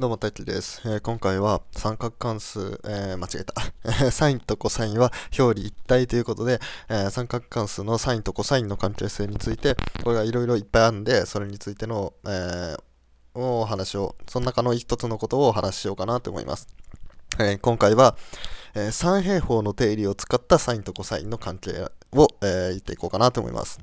どうも、大輝です、えー、今回は三角関数、えー、間違えた。サインとコサインは表裏一体ということで、えー、三角関数のサインとコサインの関係性について、これがいろいろいっぱいあるんで、それについての、えお話を、その中の一つのことをお話ししようかなと思います。え今回は、え三平方の定理を使ったサインとコサインの関係を、え言っていこうかなと思います。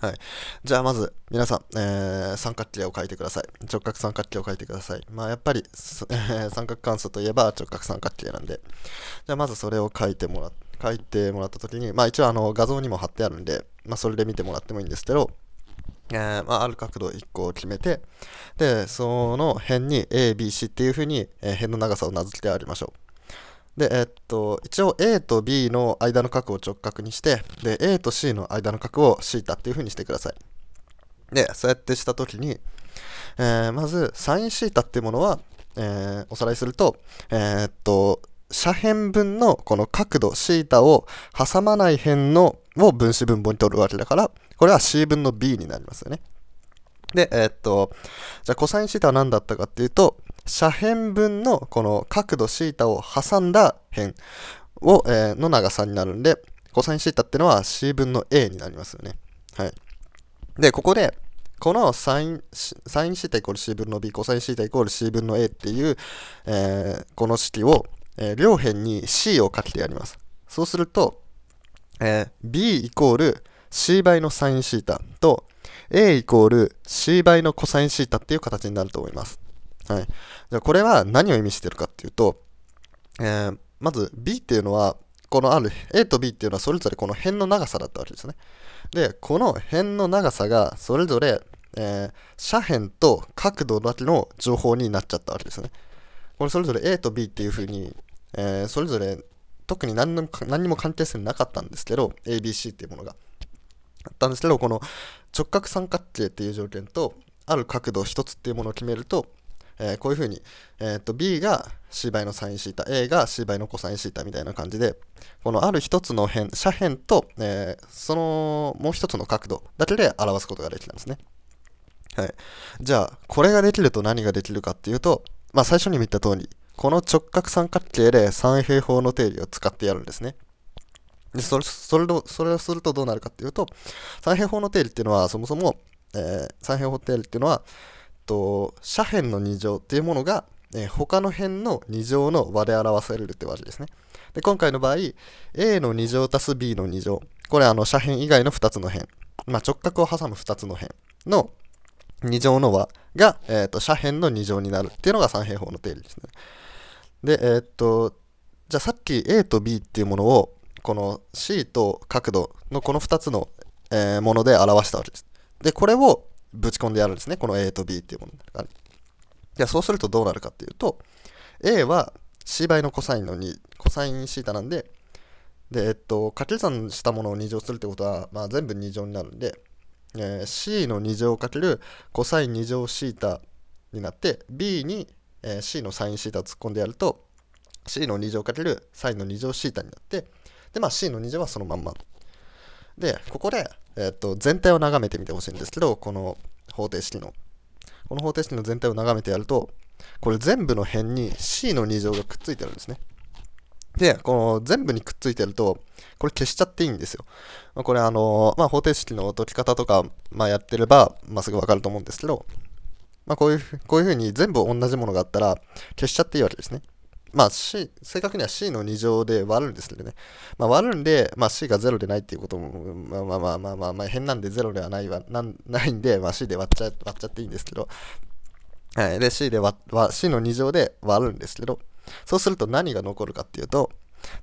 はい。じゃあまず、皆さん、えー、三角形を書いてください。直角三角形を書いてください。まあやっぱり、えー、三角関数といえば直角三角形なんで。じゃあまずそれを書いてもら書いてもらったときに、まあ一応あの画像にも貼ってあるんで、まあそれで見てもらってもいいんですけど、えー、まあ、ある角度1個を決めて、で、その辺に A、B、C っていう風に、えー、辺の長さを名付けてありましょう。で、えっと、一応 A と B の間の角を直角にして、で、A と C の間の角を θ っていう風にしてください。で、そうやってしたときに、えー、まず、sinθっていうものは、えー、おさらいすると、えー、っと、斜辺分のこの角度 θ を挟まない辺のを分子分母に取るわけだから、これは c 分の b になりますよね。で、えー、っと、じゃあコサインシータは何だったかっていうと、 斜辺分のこの角度 θ を挟んだ辺を、えー、の長さになるんで、コサインシータってのは c 分の a になりますよね。はい。で、ここで、このサイン、サインシータイコール c 分の b、コサインシータイコール c 分の a っていう、えー、この式を、えー、両辺に c をかけてやります。そうすると、えー、b イコール c 倍のサインシータと a イコール c 倍のコサインシータっていう形になると思います。はい。じゃあこれは何を意味してるかっていうと、えー、まず b っていうのは、このある a と b っていうのはそれぞれこの辺の長さだったわけですね。で、この辺の長さがそれぞれ、えー、斜辺と角度だけの情報になっちゃったわけですね。これそれぞれ a と b っていう風に、えー、それぞれ特に何も何にも関係性なかったんですけど、ABC っていうものが。あったんですけど、この直角三角形っていう条件と、ある角度1つっていうものを決めると、えー、こういうふうに、えー、と B が C 倍のサインシータ、A が C 倍のコサインシータみたいな感じで、このある一つの辺、斜辺と、えー、そのもう一つの角度だけで表すことができたんですね。はい。じゃあ、これができると何ができるかっていうと、まあ最初にも言った通り、この直角三角形で三平方の定理を使ってやるんですね。でそれそれそれをするとどうなるかっていうと、三平方の定理っていうのはそもそも、えー、三平方定理っていうのは、と斜辺の2乗っていうものが、えー、他の辺の2乗の和で表されるってわけですね。で今回の場合 a の2乗足す b の2乗これあの斜辺以外の2つの辺、まあ、直角を挟む2つの辺の2乗の和が、えーと、斜辺の2乗になるっていうのが三平方の定理ですね。で、えー、っと、じゃあさっき a と b っていうものをこの c と角度のこの2つの、えー、もので表したわけです。で、これをぶち込んでやるんですね。この A と B っていうものが。じゃあそうするとどうなるかっていうと、A は C 倍のコサインの2、コサインシータなんで、で、えっと、掛け算したものを2乗するってことは、まあ、全部2乗になるんで、えー、C の2乗かけるコサイン2乗シータになって、B に、えー、C のサインシータを突っ込んでやると、C の2乗かけるサインの2乗シータになって、で、まあ C の2乗はそのまんま。で、ここで、えっと、全体を眺めてみてほしいんですけど、この方程式の。この方程式の全体を眺めてやると、これ全部の辺に c の2乗がくっついてるんですね。で、この全部にくっついてると、これ消しちゃっていいんですよ。まあ、これあの、まあ、方程式の解き方とか、まあ、やってれば、まあ、すぐわかると思うんですけど、まあ、こういう、こういうふうに全部同じものがあったら、消しちゃっていいわけですね。まあ C、正確には C の2乗で割るんですけどね。まあ割るんで、まあ C が0でないっていうことも、まあまあまあまあ、変なんで0ではないわなないんで、まあ C で割っちゃ割っちゃっていいんですけど、はい。で、C で割、C の2乗で割るんですけど、そうすると何が残るかっていうと、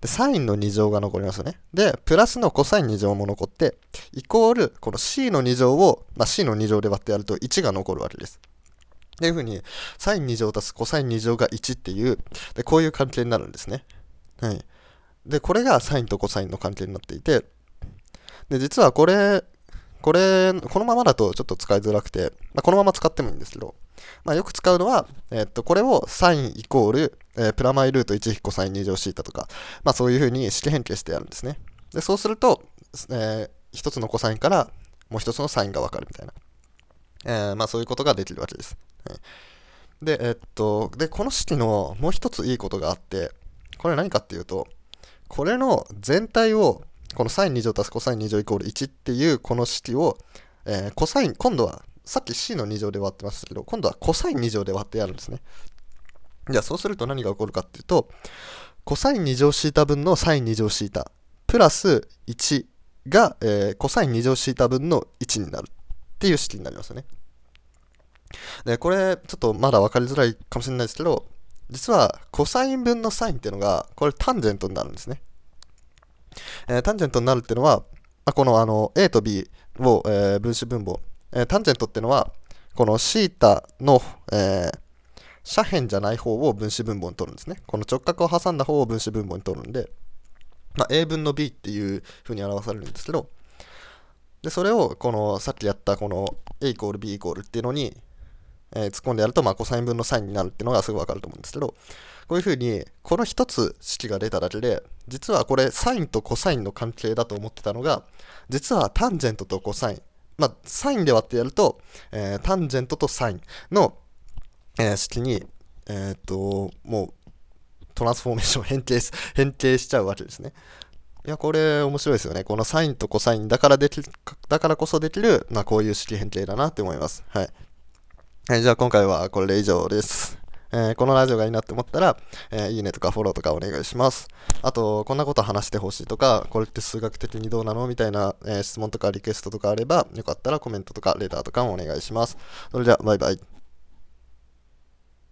で、サインの2乗が残りますよね。で、プラスのコサイン2乗も残って、イコール、この C の2乗を、まあ、C の2乗で割ってやると1が残るわけです。っていうふうに、サイン2乗足すコサイン2乗が1っていう、で、こういう関係になるんですね。はい。で、これがサインとコサインの関係になっていて、で、実はこれ、これ、このままだとちょっと使いづらくて、まあ、このまま使ってもいいんですけど、まあ、よく使うのは、えっと、これをサインイコール、えー、プラマイルート1引コサイン2乗シータとか、まあ、そういうふうに式変形してやるんですね。で、そうすると、えー、一つのコサインからもう一つのサインがわかるみたいな。えー、まあ、そういうことができるわけです。はい、で、えっと、で、この式のもう一ついいことがあって、これ何かっていうと、これの全体を、この sin2 乗足す cos2 乗イコール1っていうこの式を、えー、コサイン、今度は、さっき c の2乗で割ってましたけど、今度は cos2 乗で割ってやるんですね。じゃあそうすると何が起こるかっていうと、cos2 乗シータ分の sin2 乗シータプラス1が、えー、cos2 乗シータ分の1になるっていう式になりますよね。で、これ、ちょっとまだ分かりづらいかもしれないですけど、実は、コサイン分のサインっていうのが、これタンジェントになるんですね。えー、タンジェントになるっていうのは、まあ、このあの A と B を、えー、分子分母、えー、タンジェントっていうのは、このシータの、えー、斜辺じゃない方を分子分母に取るんですね。この直角を挟んだ方を分子分母に取るんで、まあ、A 分の B っていう風に表されるんですけど、で、それを、この、さっきやったこの A イコール B イコールっていうのに、えー、突っ込んでやると、まあ、コサイン分のサインになるっていうのがすぐわかると思うんですけど、こういうふうに、この一つ式が出ただけで、実はこれ、サインとコサインの関係だと思ってたのが、実はタンジェントとコサイン、まあ、サインで割ってやると、えー、タンジェントとサインの、えー、式に、えっと、もう、トランスフォーメーション変形変形しちゃうわけですね。いや、これ面白いですよね。このサインとコサインだからできだからこそできる、まあこういう式変形だなって思います。はい。はい、じゃあ今回はこれで以上です。えー、このラジオがいいなって思ったら、えー、いいねとかフォローとかお願いします。あと、こんなこと話してほしいとか、これって数学的にどうなのみたいな、えー、質問とかリクエストとかあれば、よかったらコメントとかレターとかもお願いします。それでは、バイバイ。